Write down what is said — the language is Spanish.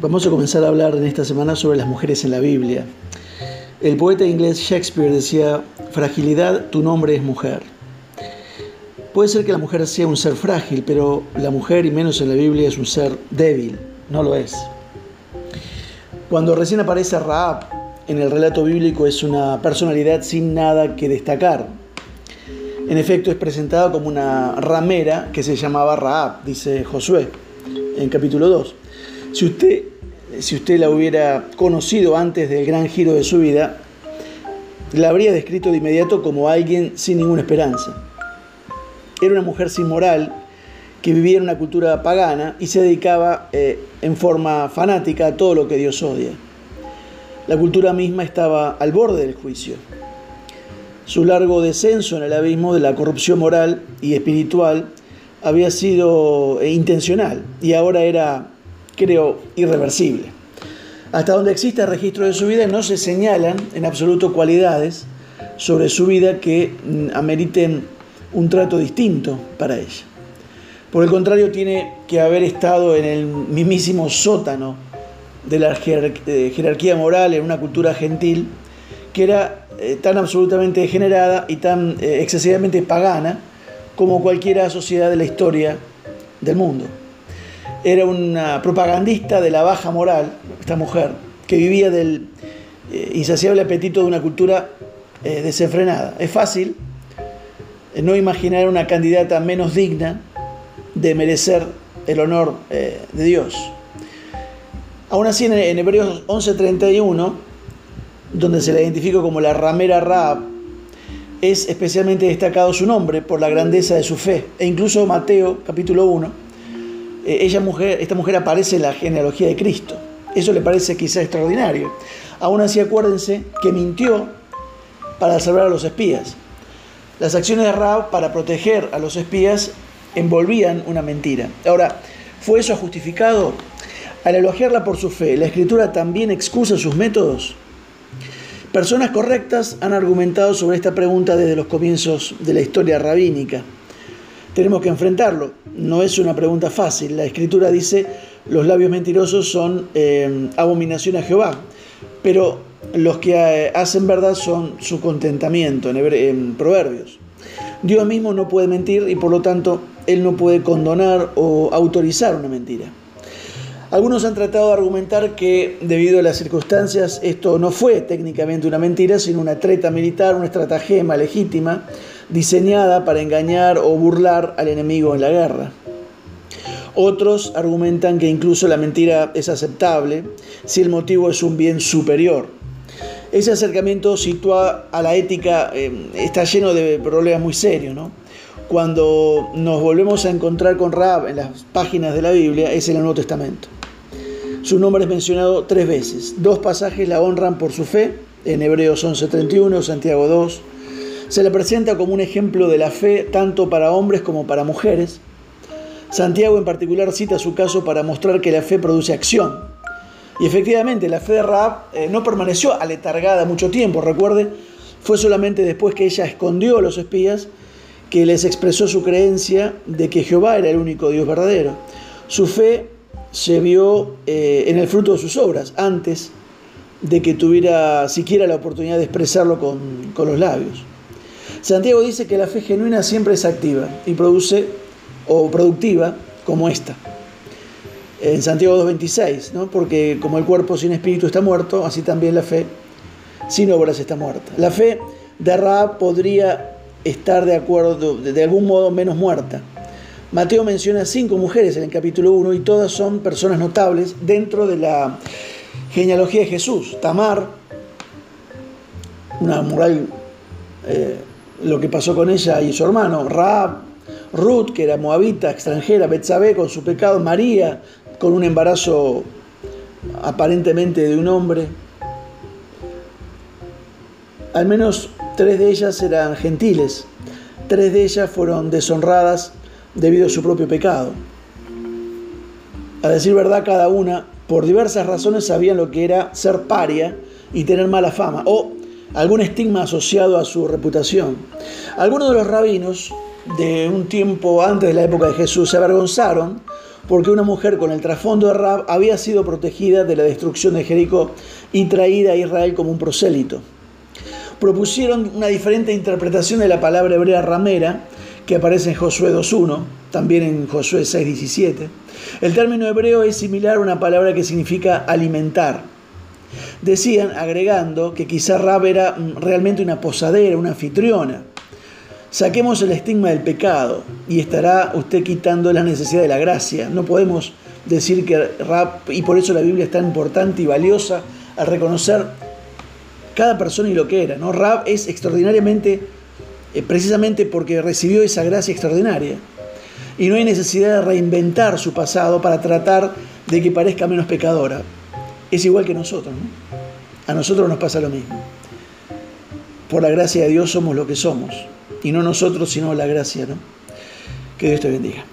Vamos a comenzar a hablar en esta semana sobre las mujeres en la Biblia. El poeta inglés Shakespeare decía, fragilidad, tu nombre es mujer. Puede ser que la mujer sea un ser frágil, pero la mujer, y menos en la Biblia, es un ser débil, no lo es. Cuando recién aparece Raab en el relato bíblico es una personalidad sin nada que destacar. En efecto, es presentada como una ramera que se llamaba Raab, dice Josué en capítulo 2. Si usted, si usted la hubiera conocido antes del gran giro de su vida, la habría descrito de inmediato como alguien sin ninguna esperanza. Era una mujer sin moral que vivía en una cultura pagana y se dedicaba eh, en forma fanática a todo lo que Dios odia. La cultura misma estaba al borde del juicio. Su largo descenso en el abismo de la corrupción moral y espiritual había sido eh, intencional y ahora era, creo, irreversible. Hasta donde existe registro de su vida no se señalan en absoluto cualidades sobre su vida que mm, ameriten un trato distinto para ella. Por el contrario, tiene que haber estado en el mismísimo sótano de la jerarquía moral en una cultura gentil que era eh, tan absolutamente degenerada y tan eh, excesivamente pagana como cualquier sociedad de la historia del mundo. Era una propagandista de la baja moral, esta mujer, que vivía del eh, insaciable apetito de una cultura desenfrenada. Es fácil no imaginar una candidata menos digna de merecer el honor de Dios. Aún así, en, en Hebreos 11:31, donde se la identifica como la ramera Raab, es especialmente destacado su nombre por la grandeza de su fe. E incluso Mateo, capítulo 1, eh, ella mujer, esta mujer aparece en la genealogía de Cristo. Eso le parece quizá extraordinario. Aún así, acuérdense que mintió para salvar a los espías. Las acciones de Raab para proteger a los espías envolvían una mentira. Ahora, ¿fue eso justificado? Al elogiarla por su fe, ¿la escritura también excusa sus métodos? Personas correctas han argumentado sobre esta pregunta desde los comienzos de la historia rabínica. Tenemos que enfrentarlo. No es una pregunta fácil. La escritura dice, los labios mentirosos son eh, abominación a Jehová, pero los que eh, hacen verdad son su contentamiento en Proverbios. Dios mismo no puede mentir y por lo tanto Él no puede condonar o autorizar una mentira. Algunos han tratado de argumentar que debido a las circunstancias esto no fue técnicamente una mentira, sino una treta militar, una estratagema legítima diseñada para engañar o burlar al enemigo en la guerra. Otros argumentan que incluso la mentira es aceptable si el motivo es un bien superior. Ese acercamiento sitúa a la ética, eh, está lleno de problemas muy serios. ¿no? Cuando nos volvemos a encontrar con Rab en las páginas de la Biblia, es en el Nuevo Testamento. Su nombre es mencionado tres veces. Dos pasajes la honran por su fe, en Hebreos 11:31, Santiago 2. Se le presenta como un ejemplo de la fe tanto para hombres como para mujeres. Santiago en particular cita su caso para mostrar que la fe produce acción. Y efectivamente, la fe de Raab eh, no permaneció aletargada mucho tiempo. Recuerde, fue solamente después que ella escondió a los espías que les expresó su creencia de que Jehová era el único Dios verdadero. Su fe se vio eh, en el fruto de sus obras, antes de que tuviera siquiera la oportunidad de expresarlo con, con los labios. Santiago dice que la fe genuina siempre es activa y produce o productiva como esta. En Santiago 2.26, ¿no? porque como el cuerpo sin espíritu está muerto, así también la fe sin obras está muerta. La fe de Raab podría estar de acuerdo, de algún modo menos muerta, Mateo menciona cinco mujeres en el capítulo 1 y todas son personas notables dentro de la genealogía de Jesús. Tamar, una moral, eh, lo que pasó con ella y su hermano. Raab, Ruth, que era moabita, extranjera. Betsabé con su pecado. María, con un embarazo aparentemente de un hombre. Al menos tres de ellas eran gentiles. Tres de ellas fueron deshonradas debido a su propio pecado. A decir verdad, cada una, por diversas razones, sabían lo que era ser paria y tener mala fama, o algún estigma asociado a su reputación. Algunos de los rabinos de un tiempo antes de la época de Jesús se avergonzaron porque una mujer con el trasfondo de Rab había sido protegida de la destrucción de Jericó y traída a Israel como un prosélito. Propusieron una diferente interpretación de la palabra hebrea ramera, que aparece en Josué 2.1, también en Josué 6.17. El término hebreo es similar a una palabra que significa alimentar. Decían, agregando, que quizá Rab era realmente una posadera, una anfitriona. Saquemos el estigma del pecado y estará usted quitando la necesidad de la gracia. No podemos decir que Rab, y por eso la Biblia es tan importante y valiosa al reconocer cada persona y lo que era. ¿no? Rab es extraordinariamente eh, precisamente porque recibió esa gracia extraordinaria. Y no hay necesidad de reinventar su pasado para tratar de que parezca menos pecadora. Es igual que nosotros, A nosotros nos pasa lo mismo. Por la gracia de Dios somos lo que somos. Y no nosotros, sino la gracia, ¿no? Que Dios te bendiga.